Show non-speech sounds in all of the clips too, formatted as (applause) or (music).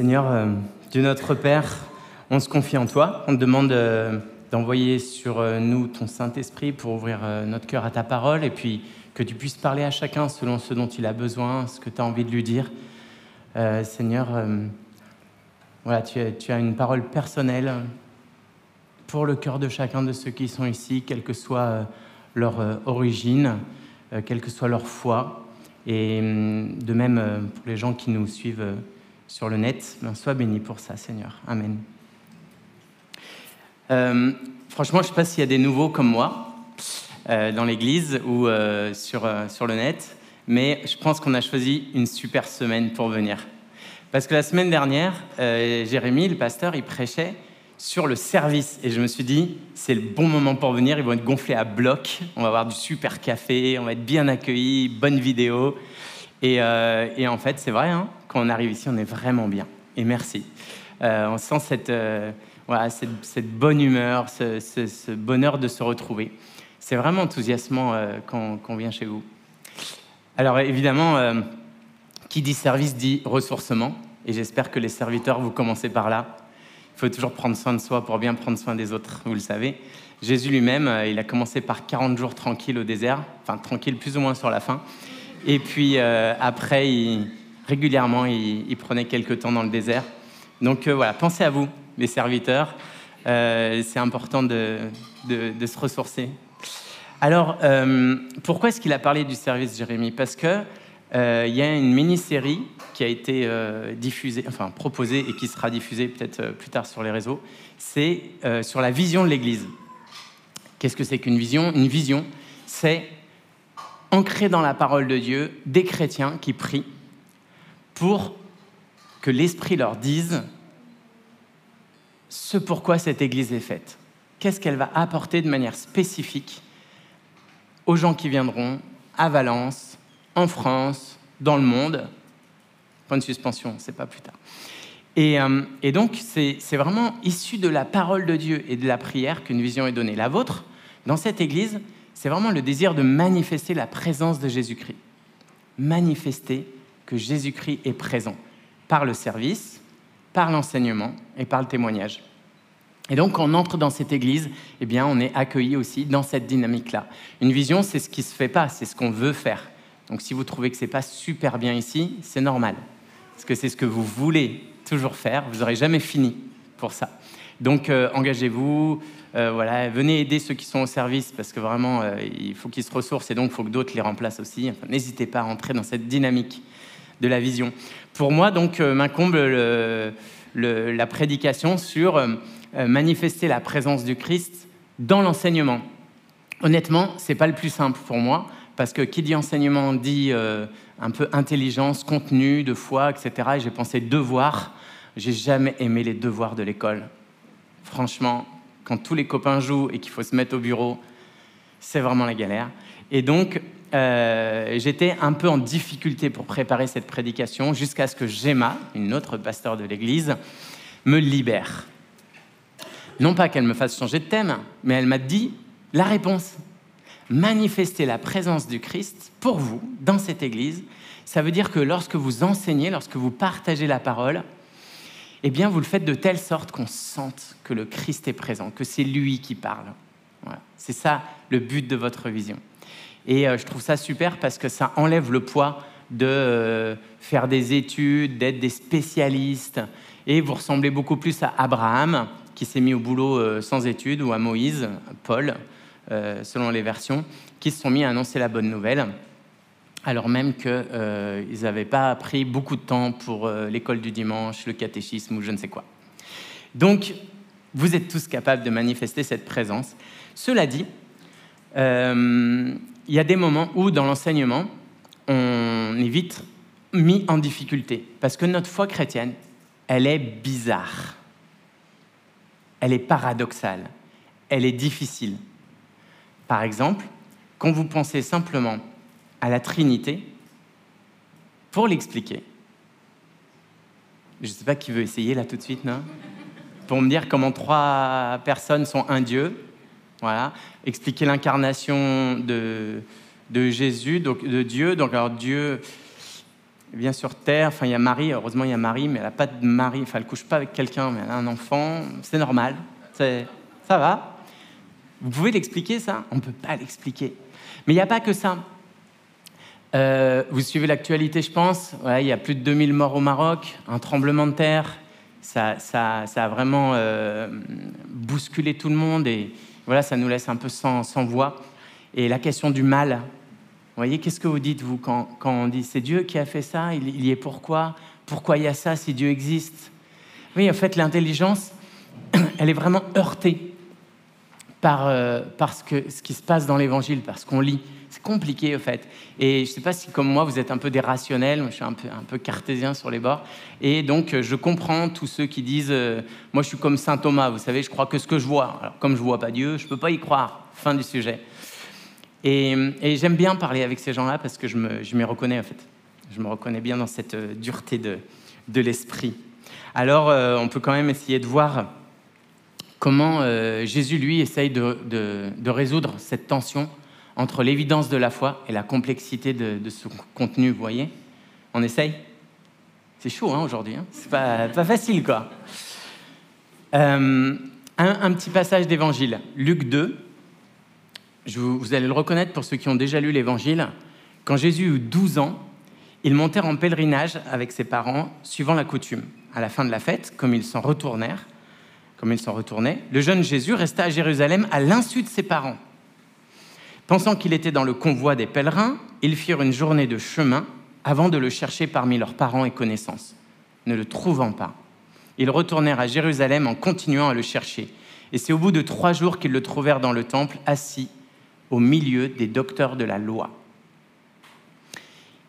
Seigneur, euh, Dieu notre Père, on se confie en toi. On te demande euh, d'envoyer sur euh, nous ton Saint-Esprit pour ouvrir notre cœur à ta parole et puis que tu puisses parler à chacun selon ce dont il a besoin, ce que tu as envie de lui dire. Seigneur, voilà, tu as, tu as une parole personnelle pour le cœur de chacun de ceux qui sont ici, quelle que soit leur origine, quelle que soit leur foi. Et hum, de même pour les gens qui nous suivent sur le net. Ben, sois béni pour ça, Seigneur. Amen. Euh, franchement, je ne sais pas s'il y a des nouveaux comme moi euh, dans l'église ou euh, sur, sur le net, mais je pense qu'on a choisi une super semaine pour venir. Parce que la semaine dernière, Jérémy, le pasteur, il prêchait sur le service. Et je me suis dit, c'est le bon moment pour venir. Ils vont être gonflés à bloc. On va avoir du super café, on va être bien accueillis, bonne vidéo. Et, et en fait, c'est vrai, hein, quand on arrive ici, on est vraiment bien. Et merci. Euh, on sent cette, euh, voilà, cette, bonne humeur, ce, bonheur de se retrouver. C'est vraiment enthousiasmant euh, quand, on vient chez vous. Alors évidemment, qui dit service dit ressourcement. Et j'espère que les serviteurs, vous commencez par là. Il faut toujours prendre soin de soi pour bien prendre soin des autres, vous le savez. Jésus lui-même, il a commencé par 40 jours tranquille au désert, enfin tranquille plus ou moins sur la fin. Et puis après, il, régulièrement, il, prenait quelques temps dans le désert. Donc euh, voilà, pensez à vous, les serviteurs. Euh, c'est important de, se ressourcer. Alors, euh, pourquoi est-ce qu'il a parlé du service, Jérémie Parce que il y a une mini-série qui a été diffusée, enfin proposée et qui sera diffusée peut-être plus tard sur les réseaux. C'est sur la vision de l'Église. Qu'est-ce que c'est qu'une vision? Une vision, c'est ancré dans la parole de Dieu des chrétiens qui prient pour que l'Esprit leur dise ce pourquoi cette Église est faite. Qu'est-ce qu'elle va apporter de manière spécifique aux gens qui viendront à Valence, en France, dans le monde. Point de suspension, c'est pas plus tard. Et, euh, et donc, c'est vraiment issu de la parole de Dieu et de la prière qu'une vision est donnée. La vôtre, dans cette Église, c'est vraiment le désir de manifester la présence de Jésus-Christ. Manifester que Jésus-Christ est présent par le service, par l'enseignement et par le témoignage. Et donc, quand on entre dans cette église, eh bien, on est accueilli aussi dans cette dynamique-là. Une vision, c'est ce qui se fait pas, c'est ce qu'on veut faire. Donc, si vous trouvez que c'est pas super bien ici, c'est normal, parce que c'est ce que vous voulez toujours faire. Vous n'aurez jamais fini pour ça. Donc, euh, engagez-vous. Euh, voilà, venez aider ceux qui sont au service parce que vraiment, euh, il faut qu'ils se ressourcent et donc il faut que d'autres les remplacent aussi. N'hésitez pas à rentrer dans cette dynamique de la vision. Pour moi, donc, euh, m'incombe la prédication sur manifester la présence du Christ dans l'enseignement. Honnêtement, c'est pas le plus simple pour moi, parce que qui dit enseignement dit un peu intelligence, contenu, de foi, etc. Et j'ai pensé devoir. J'ai jamais aimé les devoirs de l'école. Franchement, quand tous les copains jouent et qu'il faut se mettre au bureau, c'est vraiment la galère. Et donc, euh, j'étais un peu en difficulté pour préparer cette prédication jusqu'à ce que Gemma, une autre pasteur de l'Église, me libère. Non pas qu'elle me fasse changer de thème, mais elle m'a dit la réponse. Manifester la présence du Christ pour vous dans cette Église, ça veut dire que lorsque vous enseignez, lorsque vous partagez la parole, eh bien, vous le faites de telle sorte qu'on sente que le Christ est présent, que c'est lui qui parle. C'est ça le but de votre vision. Et euh, je trouve ça super parce que ça enlève le poids de euh, faire des études, d'être des spécialistes. Et vous ressemblez beaucoup plus à Abraham, qui s'est mis au boulot euh, sans études, ou à Moïse, Paul, selon les versions, qui se sont mis à annoncer la bonne nouvelle, alors même qu'ils n'avaient pas pris beaucoup de temps pour l'école du dimanche, le catéchisme ou je ne sais quoi. Donc, vous êtes tous capables de manifester cette présence. Cela dit, il y a des moments où, dans l'enseignement, on est vite mis en difficulté. Parce que notre foi chrétienne, elle est bizarre. Elle est paradoxale. Elle est difficile. Par exemple, quand vous pensez simplement à la Trinité, pour l'expliquer, je ne sais pas qui veut essayer là tout de suite, non? Pour me dire comment trois personnes sont un Dieu, voilà. Expliquer l'incarnation de, de Jésus, donc de Dieu. Donc, alors Dieu, vient sur Terre, enfin il y a Marie, heureusement il y a Marie, mais elle n'a pas de mari, enfin elle couche pas avec quelqu'un, mais elle a un enfant, c'est normal, ça va? Vous pouvez l'expliquer ça? On ne peut pas l'expliquer. Mais il n'y a pas que ça. Euh, vous suivez l'actualité, je pense. il y a plus de 2000 morts au Maroc, un tremblement de terre. Ça, ça, ça a vraiment euh, bousculé tout le monde et voilà, ça nous laisse un peu sans, voix. Et la question du mal, vous voyez, qu'est-ce que vous dites, vous, quand, quand on dit c'est Dieu qui a fait ça il, il, y est pourquoi? Pourquoi il y a ça si Dieu existe? Oui, en fait, l'intelligence, (coughs) elle est vraiment heurtée par, euh, parce que ce qui se passe dans l'évangile, parce qu'on lit. C'est compliqué, au fait. Et je ne sais pas si, comme moi, vous êtes un peu des rationnels, je suis un peu, un peu cartésien sur les bords. Et donc, je comprends tous ceux qui disent euh, Moi, je suis comme saint Thomas, vous savez, je crois que ce que je vois. Alors, comme je ne vois pas Dieu, je ne peux pas y croire. Fin du sujet. Et, j'aime bien parler avec ces gens-là parce que je m'y reconnais, en fait. Je me reconnais bien dans cette euh, dureté de, de l'esprit. Alors, on peut quand même essayer de voir comment euh, Jésus, lui, essaye de, résoudre cette tension entre l'évidence de la foi et la complexité de, son contenu, vous voyez? On essaye? C'est chaud hein, aujourd'hui, hein? C'est pas, facile, quoi. Euh, un, petit passage d'évangile, Luc 2. vous, vous allez le reconnaître pour ceux qui ont déjà lu l'évangile. Quand Jésus eut 12 ans, ils montèrent en pèlerinage avec ses parents, suivant la coutume. À la fin de la fête, comme ils s'en retournèrent, comme ils s'en retournaient, le jeune Jésus resta à Jérusalem à l'insu de ses parents. Pensant qu'il était dans le convoi des pèlerins, ils firent une journée de chemin avant de le chercher parmi leurs parents et connaissances. Ne le trouvant pas, ils retournèrent à Jérusalem en continuant à le chercher. Et c'est au bout de trois jours qu'ils le trouvèrent dans le temple, assis au milieu des docteurs de la loi.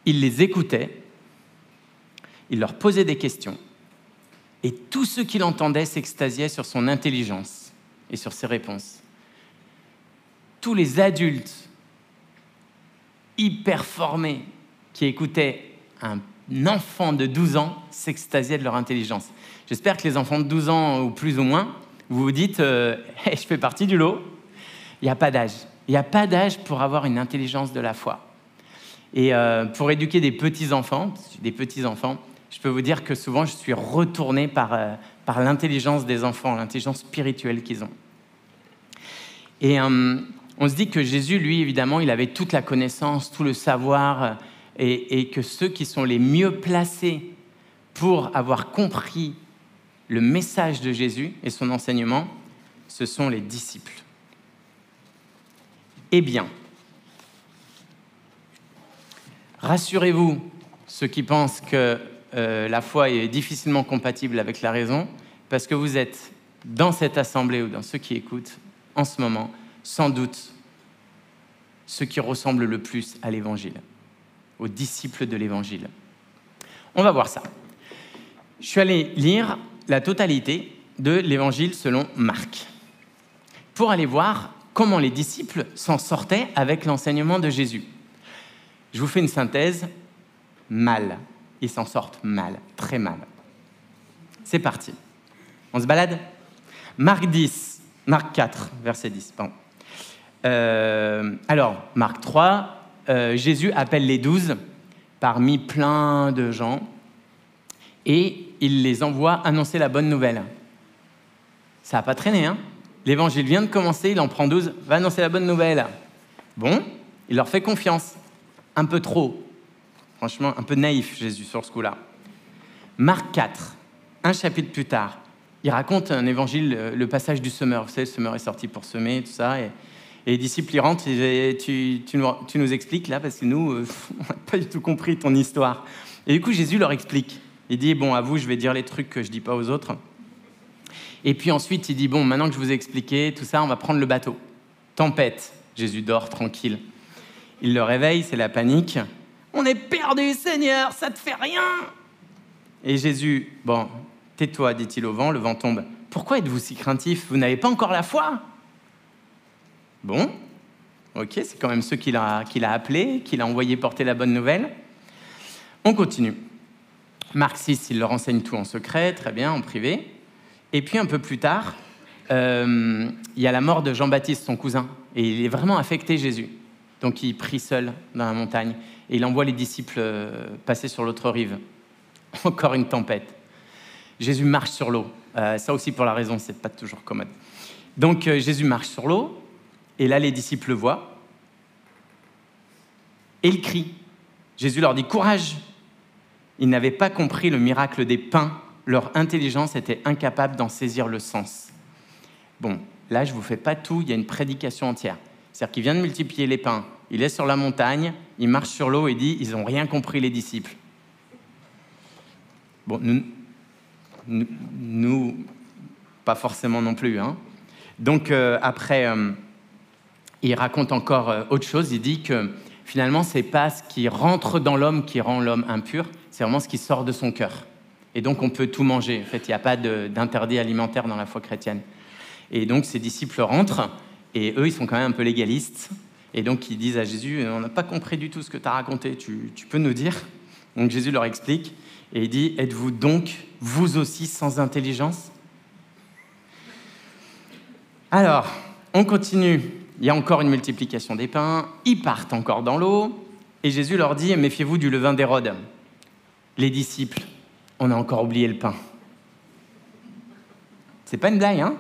Il les écoutait, il leur posait des questions, et tous ceux qui l'entendaient s'extasiaient sur son intelligence et sur ses réponses. Tous les adultes hyper formés qui écoutaient un enfant de 12 ans s'extasiaient de leur intelligence. J'espère que les enfants de 12 ans ou plus ou moins, vous vous dites, euh, (laughs) je fais partie du lot. Il n'y a pas d'âge. Il n'y a pas d'âge pour avoir une intelligence de la foi. Et euh, pour éduquer des petits-enfants, des petits-enfants, je peux vous dire que souvent je suis retourné par, euh, par l'intelligence des enfants, l'intelligence spirituelle qu'ils ont. Et euh, on se dit que Jésus, lui, évidemment, il avait toute la connaissance, tout le savoir, euh, et, et que ceux qui sont les mieux placés pour avoir compris le message de Jésus et son enseignement, ce sont les disciples. Eh bien, rassurez-vous, ceux qui pensent que euh, la foi est difficilement compatible avec la raison, parce que vous êtes dans cette assemblée ou dans ceux qui écoutent en ce moment, sans doute ceux qui ressemblent le plus à l'Évangile, aux disciples de l'Évangile. On va voir ça. Je suis allé lire la totalité de l'Évangile selon Marc, pour aller voir comment les disciples s'en sortaient avec l'enseignement de Jésus. Je vous fais une synthèse, mal ils s'en sortent mal, très mal. C'est parti. On se balade Marc 10, Marc 4, verset 10. Euh, alors, Marc 3, euh, Jésus appelle les douze parmi plein de gens et il les envoie annoncer la bonne nouvelle. Ça n'a pas traîné, hein? L'évangile vient de commencer, il en prend douze, va annoncer la bonne nouvelle. Bon, il leur fait confiance. Un peu trop, Franchement, un peu naïf, Jésus, sur ce coup-là. Marc 4, un chapitre plus tard, il raconte un évangile, euh, le passage du semeur. Vous savez, le semeur est sorti pour semer, tout ça. Et, les disciples, rentrent, et tu, tu, nous, tu, nous, expliques là, parce que nous, euh, (laughs) on n'a pas du tout compris ton histoire. Et du coup, Jésus leur explique. Il dit, bon, à vous, je vais dire les trucs que je ne dis pas aux autres. Et puis ensuite, il dit, bon, maintenant que je vous ai expliqué tout ça, on va prendre le bateau. Tempête. Jésus dort tranquille. Il le réveille, c'est la panique. On est perdu, Seigneur, ça te fait rien. Et Jésus, bon, tais-toi, dit-il au vent, le vent tombe. Pourquoi êtes-vous si craintif? Vous n'avez pas encore la foi? Bon, ok, c'est quand même ceux qu'il a, qu'il a appelés, qu'il a envoyé porter la bonne nouvelle. On continue. Marc 6, il leur enseigne tout en secret, très bien, en privé. Et puis un peu plus tard, euh, il y a la mort de Jean-Baptiste, son cousin, et il est vraiment affecté Jésus. Donc il prie seul dans la montagne. Et il envoie les disciples euh, passer sur l'autre rive. (laughs) Encore une tempête. Jésus marche sur l'eau. Euh, ça aussi pour la raison, c'est pas toujours commode. Donc euh, Jésus marche sur l'eau, et là les disciples le voient, et ils crient. Jésus leur dit Courage Ils n'avaient pas compris le miracle des pains, leur intelligence était incapable d'en saisir le sens. Bon, là je vous fais pas tout, il y a une prédication entière. C'est-à-dire qu'il vient de multiplier les pains, il est sur la montagne, il marche sur l'eau et dit Ils n'ont rien compris les disciples. Bon, nous, pas forcément non plus. Hein. Donc euh, après, euh, il raconte encore euh, autre chose. Il dit que finalement, c'est pas ce qui rentre dans l'homme qui rend l'homme impur, c'est vraiment ce qui sort de son cœur. Et donc, on peut tout manger. En fait, il n'y a pas d'interdit alimentaire dans la foi chrétienne. Et donc, ses disciples rentrent, et eux, ils sont quand même un peu légalistes. Et donc, ils disent à Jésus On n'a pas compris du tout ce que tu as raconté, tu, peux nous dire? Donc, Jésus leur explique, et il dit Êtes-vous donc, vous aussi, sans intelligence? Alors, on continue il y a encore une multiplication des pains, ils partent encore dans l'eau, et Jésus leur dit, méfiez-vous du levain d'Hérode. Les disciples, on a encore oublié le pain. C'est pas une blague, hein?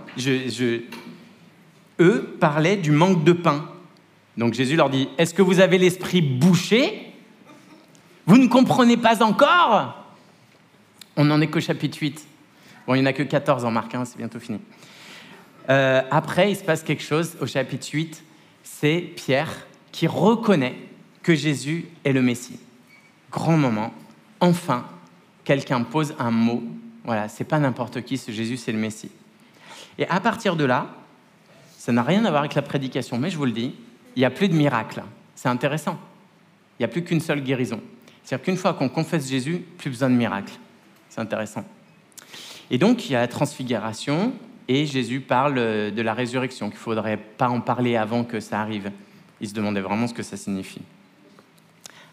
Eux parlaient du manque de pain. Donc Jésus leur dit, est-ce que vous avez l'esprit bouché? Vous ne comprenez pas encore? On n'en est qu'au chapitre 8. Bon, il n'y en a que 14 en Marc, hein, c'est bientôt fini. Euh, après, il se passe quelque chose au chapitre 8, c'est Pierre qui reconnaît que Jésus est le Messie. Grand moment, enfin, quelqu'un pose un mot. Voilà, c'est pas n'importe qui, ce Jésus, c'est le Messie. Et à partir de là, ça n'a rien à voir avec la prédication, mais je vous le dis, il n'y a plus de miracle. C'est intéressant. Il n'y a plus qu'une seule guérison. C'est-à-dire qu'une fois qu'on confesse Jésus, plus besoin de miracle. C'est intéressant. Et donc, il y a la transfiguration, et Jésus parle euh, de la résurrection, qu'il ne faudrait pas en parler avant que ça arrive. Il se demandait vraiment ce que ça signifie.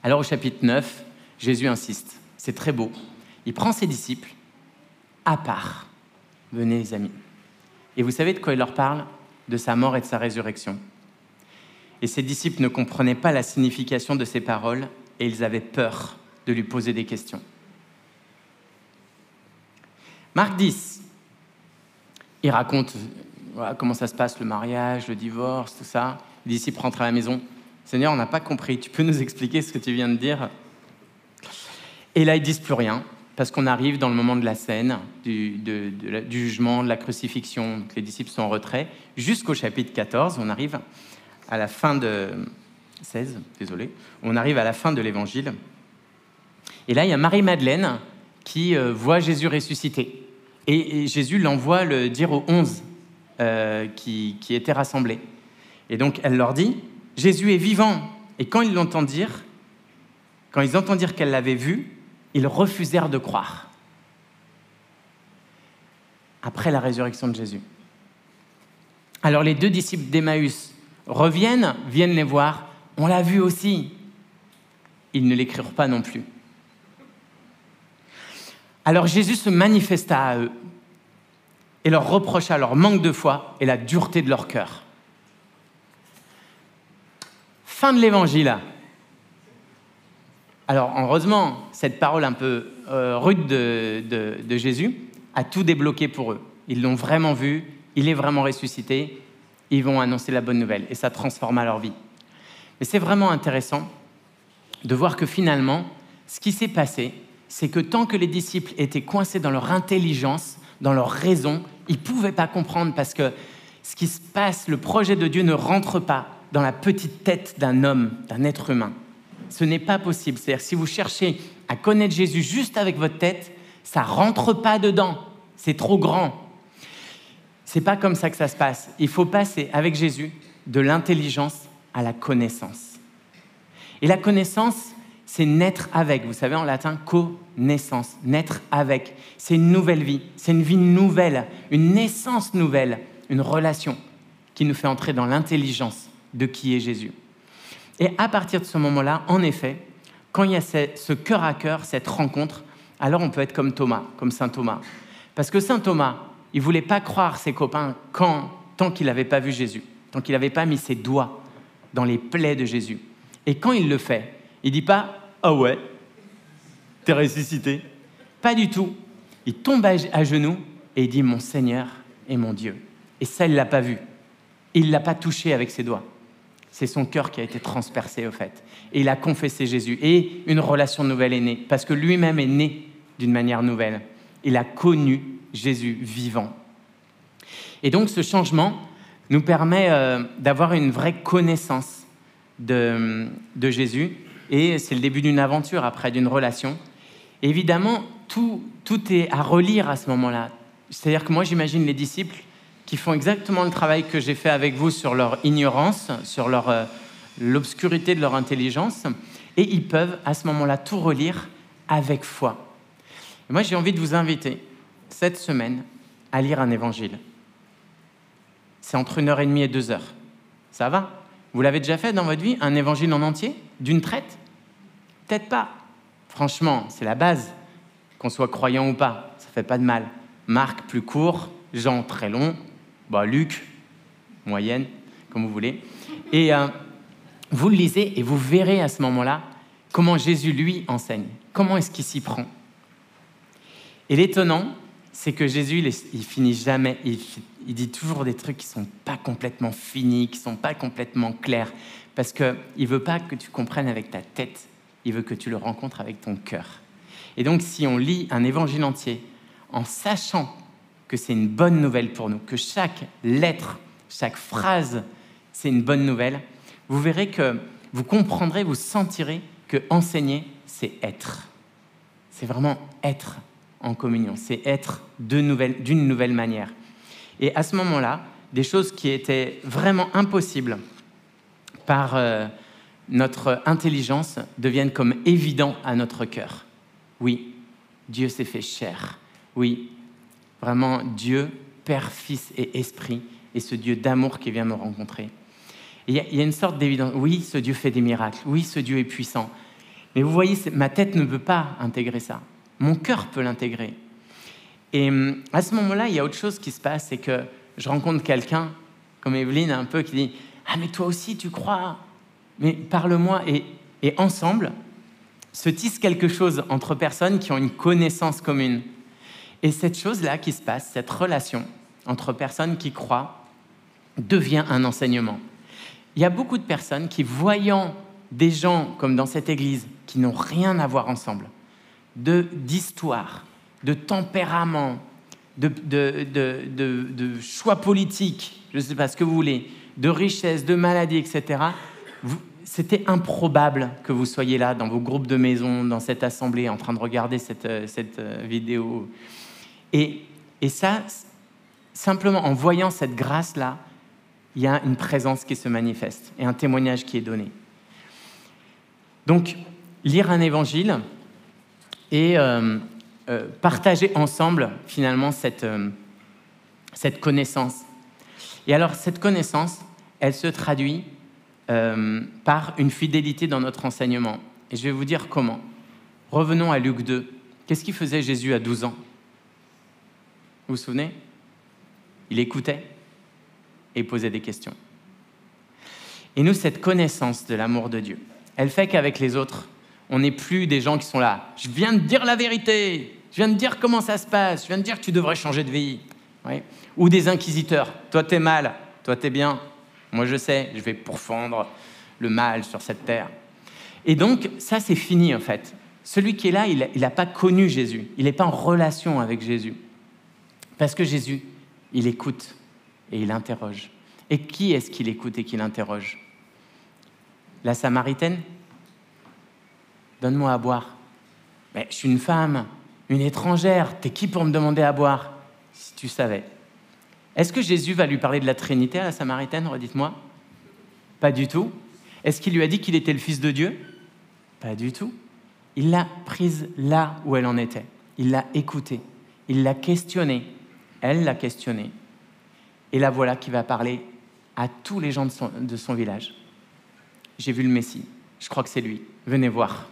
Alors au chapitre 9, Jésus insiste. C'est très beau. Il prend ses disciples à part. Venez les amis. Et vous savez de quoi il leur parle? De sa mort et de sa résurrection. Et ses disciples ne comprenaient pas la signification de ces paroles et ils avaient peur de lui poser des questions. Marc 10, il raconte comment ça se passe, le mariage, le divorce, tout ça. Les disciples rentrent à la maison. Seigneur, on n'a pas compris. Tu peux nous expliquer ce que tu viens de dire? Et là, ils disent plus rien, parce qu'on arrive dans le moment de la scène, du, jugement, de la crucifixion. les disciples sont en retrait. Jusqu'au chapitre 14, on arrive à la fin de 16, désolé, on arrive à la fin de l'évangile. Et là, il y a Marie-Madeleine qui euh, voit Jésus ressuscité. Et, Jésus l'envoie le dire aux onze euh, qui, étaient rassemblés. Et donc elle leur dit, Jésus est vivant. Et quand ils l'entendent dire, quand ils entendirent qu'elle l'avait vu, ils refusèrent de croire. Après la résurrection de Jésus. Alors les deux disciples d'Emmaüs reviennent, viennent les voir. On l'a vu aussi. Ils ne l'écrirent pas non plus. Alors Jésus se manifesta à eux et leur reprocha leur manque de foi et la dureté de leur cœur. Fin de l'évangile. Alors heureusement, cette parole un peu euh, rude de, Jésus a tout débloqué pour eux. Ils l'ont vraiment vu, il est vraiment ressuscité, ils vont annoncer la bonne nouvelle et ça transforma leur vie. Mais c'est vraiment intéressant de voir que finalement, ce qui s'est passé, c'est que tant que les disciples étaient coincés dans leur intelligence, dans leur raison, ils ne pouvaient pas comprendre parce que ce qui se passe, le projet de Dieu ne rentre pas dans la petite tête d'un homme, d'un être humain. Ce n'est pas possible. C'est-à-dire si vous cherchez à connaître Jésus juste avec votre tête, ça rentre pas dedans. C'est trop grand. C'est pas comme ça que ça se passe. Il faut passer avec Jésus de l'intelligence à la connaissance. Et la connaissance, c'est naître avec. Vous savez, en latin, connaissance, naître avec. C'est une nouvelle vie, c'est une vie nouvelle, une naissance nouvelle, une relation qui nous fait entrer dans l'intelligence de qui est Jésus. Et à partir de ce moment-là, en effet, quand il y a ce cœur à cœur, cette rencontre, alors on peut être comme Thomas, comme Saint Thomas. Parce que Saint Thomas, il voulait pas croire ses copains quand, tant qu'il n'avait pas vu Jésus, tant qu'il n'avait pas mis ses doigts dans les plaies de Jésus. Et quand il le fait, Il dit pas Ah ouais, t'es ressuscité. Pas du tout. Il tombe à genoux et il dit Mon Seigneur et mon Dieu. Et ça, il ne l'a pas vu. Il ne l'a pas touché avec ses doigts. C'est son cœur qui a été transpercé, au fait. Et il a confessé Jésus. Et une relation nouvelle est née, parce que lui-même est né d'une manière nouvelle. Il a connu Jésus vivant. Et donc ce changement nous permet euh, d'avoir une vraie connaissance de, Jésus. Et c'est le début d'une aventure, après d'une relation. évidemment, tout, est à relire à ce moment-là. C'est-à-dire que moi, j'imagine les disciples qui font exactement le travail que j'ai fait avec vous sur leur ignorance, sur euh, l'obscurité de leur intelligence, et ils peuvent à ce moment-là tout relire avec foi. Moi, j'ai envie de vous inviter cette semaine à lire un évangile. C'est entre une heure et demie et deux heures. Ça va? Vous l'avez déjà fait dans votre vie Un évangile en entier? D'une traite? Peut-être pas. Franchement, c'est la base. Qu'on soit croyant ou pas, ça fait pas de mal. Marc plus court, Jean très long, bah, Luc, moyenne, comme vous voulez. Et euh, vous le lisez et vous verrez à ce moment-là comment Jésus, lui, enseigne. Comment est-ce qu'il s'y prend? Et l'étonnant, c'est que Jésus, il, finit jamais, il, il, dit toujours des trucs qui sont pas complètement finis, qui sont pas complètement clairs, parce qu'il ne veut pas que tu comprennes avec ta tête, il veut que tu le rencontres avec ton cœur. Et donc, si on lit un évangile entier en sachant que c'est une bonne nouvelle pour nous, que chaque lettre, chaque phrase, c'est une bonne nouvelle, vous verrez que vous comprendrez, vous sentirez que enseigner, c'est être. C'est vraiment être en communion, c'est être d'une nouvelle, manière. Et à ce moment-là, des choses qui étaient vraiment impossibles par euh, notre intelligence deviennent comme évidents à notre cœur. Oui, Dieu s'est fait chair. Oui, Vraiment, Dieu, Père, Fils et Esprit, et ce Dieu d'amour qui vient me rencontrer. Il y, a une sorte d'évidence. Oui, ce Dieu fait des miracles. Oui, ce Dieu est puissant. Mais vous voyez, ma tête ne peut pas intégrer ça. Mon cœur peut l'intégrer. Et hum, à ce moment-là, il y a autre chose qui se passe, c'est que je rencontre quelqu'un, comme Evelyne, un peu, qui dit Ah, mais toi aussi, tu crois Mais parle-moi. Et, et ensemble, se tisse quelque chose entre personnes qui ont une connaissance commune. Et cette chose-là qui se passe, cette relation entre personnes qui croient, devient un enseignement. Il y a beaucoup de personnes qui, voyant des gens comme dans cette église, qui n'ont rien à voir ensemble, d'histoire, de, tempérament, de, de, choix politiques, je ne sais pas ce que vous voulez, de richesse, de maladie, etc., c'était improbable que vous soyez là dans vos groupes de maison, dans cette assemblée, en train de regarder cette, euh, cette euh, vidéo et, ça, simplement en voyant cette grâce-là, il y a une présence qui se manifeste et un témoignage qui est donné. Donc, lire un évangile et euh, euh, partager ensemble finalement cette, euh, cette connaissance. Et alors, cette connaissance, elle se traduit par une fidélité dans notre enseignement. Et je vais vous dire comment. Revenons à Luc 2. Qu'est-ce qu'il faisait Jésus à 12 ans? Vous vous souvenez? Il écoutait et posait des questions. Et nous, cette connaissance de l'amour de Dieu, elle fait qu'avec les autres, on n'est plus des gens qui sont là. Je viens de dire la vérité. Je viens de dire comment ça se passe. Je viens de dire que tu devrais changer de vie. Ou des inquisiteurs. Toi, t'es mal. Toi, t'es bien. Moi, je sais. Je vais pourfendre le mal sur cette terre. Et donc, ça, c'est fini, en fait. Celui qui est là, il n'a pas connu Jésus. Il n'est pas en relation avec Jésus. Parce que Jésus, il écoute et il interroge. Et qui est-ce qu'il écoute et qu'il interroge? La Samaritaine? Donne-moi à boire. Mais je suis une femme, une étrangère. T'es qui pour me demander à boire Si tu savais? Est-ce que Jésus va lui parler de la Trinité à la Samaritaine Redites-moi? Pas du tout. Est-ce qu'il lui a dit qu'il était le Fils de Dieu? Pas du tout. Il l'a prise là où elle en était. Il l'a écoutée. Il l'a questionnée. Elle l'a questionné. Et la voilà qui va parler à tous les gens de son, village. J'ai vu le Messie. Je crois que c'est lui. Venez voir.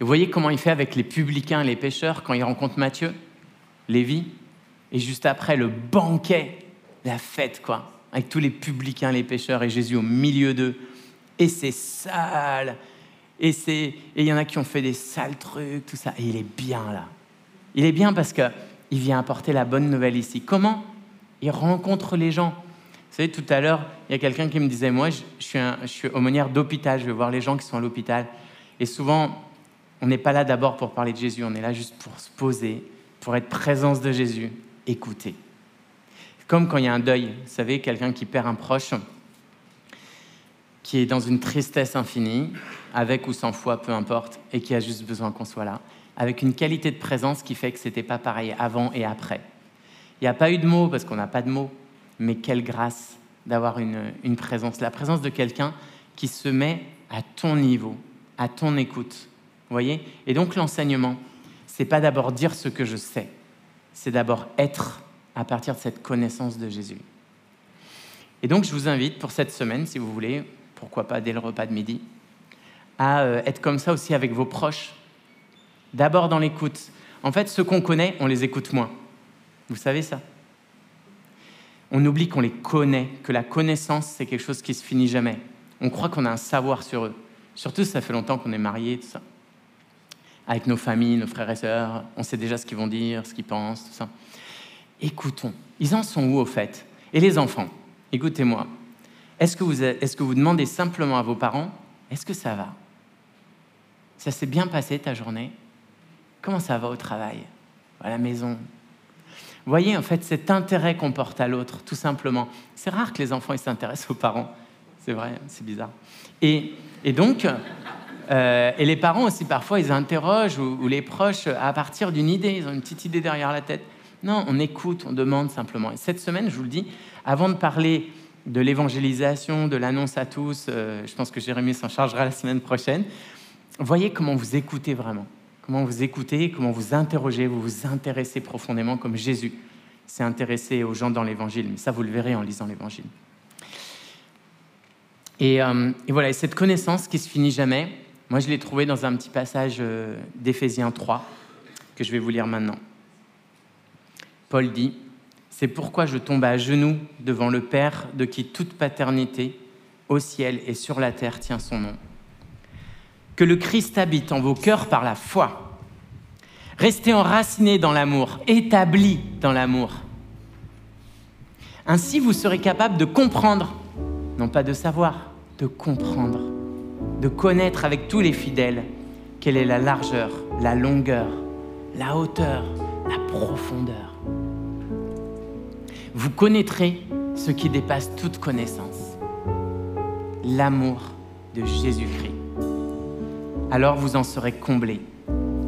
Et vous voyez comment il fait avec les publicains, les pêcheurs, quand il rencontre Matthieu, Lévi, et juste après le banquet, la fête, quoi, avec tous les publicains, les pêcheurs, et Jésus au milieu d'eux. Et c'est sale. Et il y en a qui ont fait des sales trucs, tout ça. Et il est bien là. Il est bien parce qu'il vient apporter la bonne nouvelle ici. Comment Il rencontre les gens? Vous savez, tout à l'heure, il y a quelqu'un qui me disait, moi, je, suis, je suis aumônière d'hôpital, je vais voir les gens qui sont à l'hôpital. Et souvent, on n'est pas là d'abord pour parler de Jésus, on est là juste pour se poser, pour être présence de Jésus, écouter. Comme quand il y a un deuil, vous savez, quelqu'un qui perd un proche, qui est dans une tristesse infinie, avec ou sans foi, peu importe, et qui a juste besoin qu'on soit là, avec une qualité de présence qui fait que c'était pas pareil avant et après. Il n'y a pas eu de mots parce qu'on n'a pas de mots, mais quelle grâce d'avoir une, une présence, la présence de quelqu'un qui se met à ton niveau, à ton écoute, voyez? Et donc l'enseignement, c'est pas d'abord dire ce que je sais, c'est d'abord être à partir de cette connaissance de Jésus. Et donc je vous invite pour cette semaine, si vous voulez, pourquoi pas dès le repas de midi, à euh, être comme ça aussi avec vos proches. D'abord dans l'écoute. En fait, ceux qu'on connaît, on les écoute moins. Vous savez ça? On oublie qu'on les connaît, que la connaissance, c'est quelque chose qui se finit jamais. On croit qu'on a un savoir sur eux. Surtout, ça fait longtemps qu'on est mariés, tout ça avec nos familles, nos frères et sœurs, on sait déjà ce qu'ils vont dire, ce qu'ils pensent, tout ça. Écoutons. Ils en sont où au fait? Et les enfants, écoutez-moi. Est-ce que, vous, demandez simplement à vos parents, est-ce que ça va? Ça s'est bien passé ta journée? Comment ça va au travail À la maison? Vous voyez, en fait, cet intérêt qu'on porte à l'autre, tout simplement. C'est rare que les enfants ils s'intéressent aux parents. C'est vrai, c'est bizarre. Et donc, euh, et les parents aussi, parfois, ils interrogent ou, les proches à partir d'une idée. Ils ont une petite idée derrière la tête. Non, on écoute, on demande simplement. Et cette semaine, je vous le dis, avant de parler de l'évangélisation, de l'annonce à tous, euh, je pense que Jérémie s'en chargera la semaine prochaine. Voyez comment vous écoutez vraiment. Comment vous écoutez, comment vous interrogez, vous vous intéressez profondément comme Jésus s'est intéressé aux gens dans l'évangile. Mais ça, vous le verrez en lisant l'évangile. Et, euh, et, voilà, et cette connaissance qui se finit jamais, moi, je l'ai trouvé dans un petit passage euh, d'Éphésiens 3 que je vais vous lire maintenant. Paul dit, C'est pourquoi je tombe à genoux devant le Père de qui toute paternité au ciel et sur la terre tient son nom. Que le Christ habite en vos cœurs par la foi. Restez enracinés dans l'amour, établis dans l'amour. Ainsi, vous serez capable de comprendre, non pas de savoir, de comprendre de connaître avec tous les fidèles quelle est la largeur, la longueur, la hauteur, la profondeur. Vous connaîtrez ce qui dépasse toute connaissance, l'amour de Jésus-Christ. Alors vous en serez comblés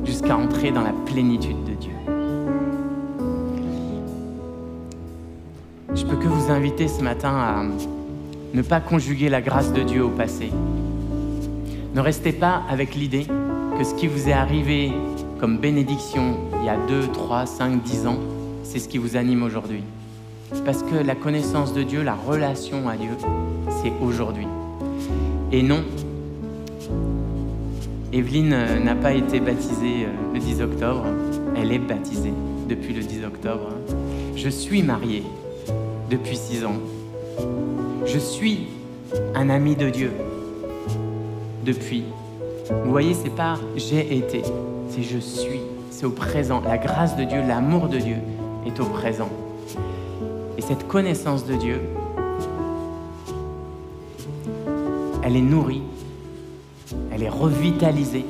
jusqu'à entrer dans la plénitude de Dieu. Je peux que vous inviter ce matin à ne pas conjuguer la grâce de Dieu au passé, ne restez pas avec l'idée que ce qui vous est arrivé comme bénédiction il y a 2, 3, 5, 10 ans, c'est ce qui vous anime aujourd'hui. Parce que la connaissance de Dieu, la relation à Dieu, c'est aujourd'hui. Et non, Evelyne euh, n'a pas été baptisée euh, le 10 octobre, elle est baptisée depuis le 10 octobre. Je suis mariée depuis 6 ans. Je suis un ami de Dieu depuis. Vous voyez, c'est pas j'ai été, c'est je suis. C'est au présent. La grâce de Dieu, l'amour de Dieu est au présent. Et cette connaissance de Dieu, elle est nourrie, elle est revitalisée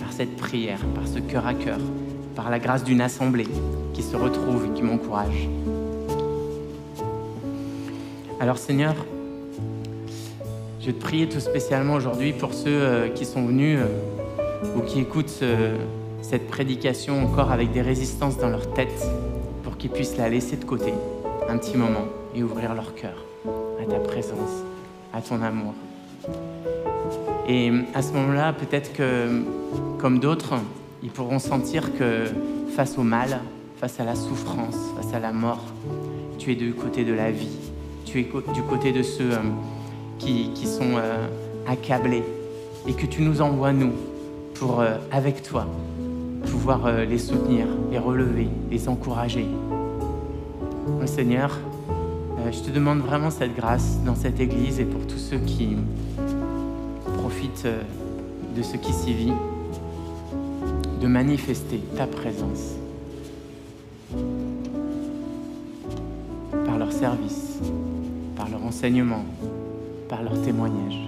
par cette prière, par ce cœur à cœur, par la grâce d'une assemblée qui se retrouve et qui m'encourage. Alors Seigneur, je vais te prier tout spécialement aujourd'hui pour ceux euh, qui sont venus euh, ou qui écoutent cette prédication encore avec des résistances dans leur tête, pour qu'ils puissent la laisser de côté un petit moment et ouvrir leur cœur à ta présence, à ton amour. Et à ce moment-là, peut-être que, comme d'autres, ils pourront sentir que face au mal, face à la souffrance, face à la mort, tu es du côté de la vie, tu es du côté de ceux qui, sont euh, accablés et que tu nous envoies, nous, pour, euh, avec toi, pouvoir euh, les soutenir, les relever, les encourager. Seigneur, je te demande vraiment cette grâce dans cette Église et pour tous ceux qui profitent de ce qui s'y vit, de manifester ta présence par leur service, par leur enseignement, par leur témoignage.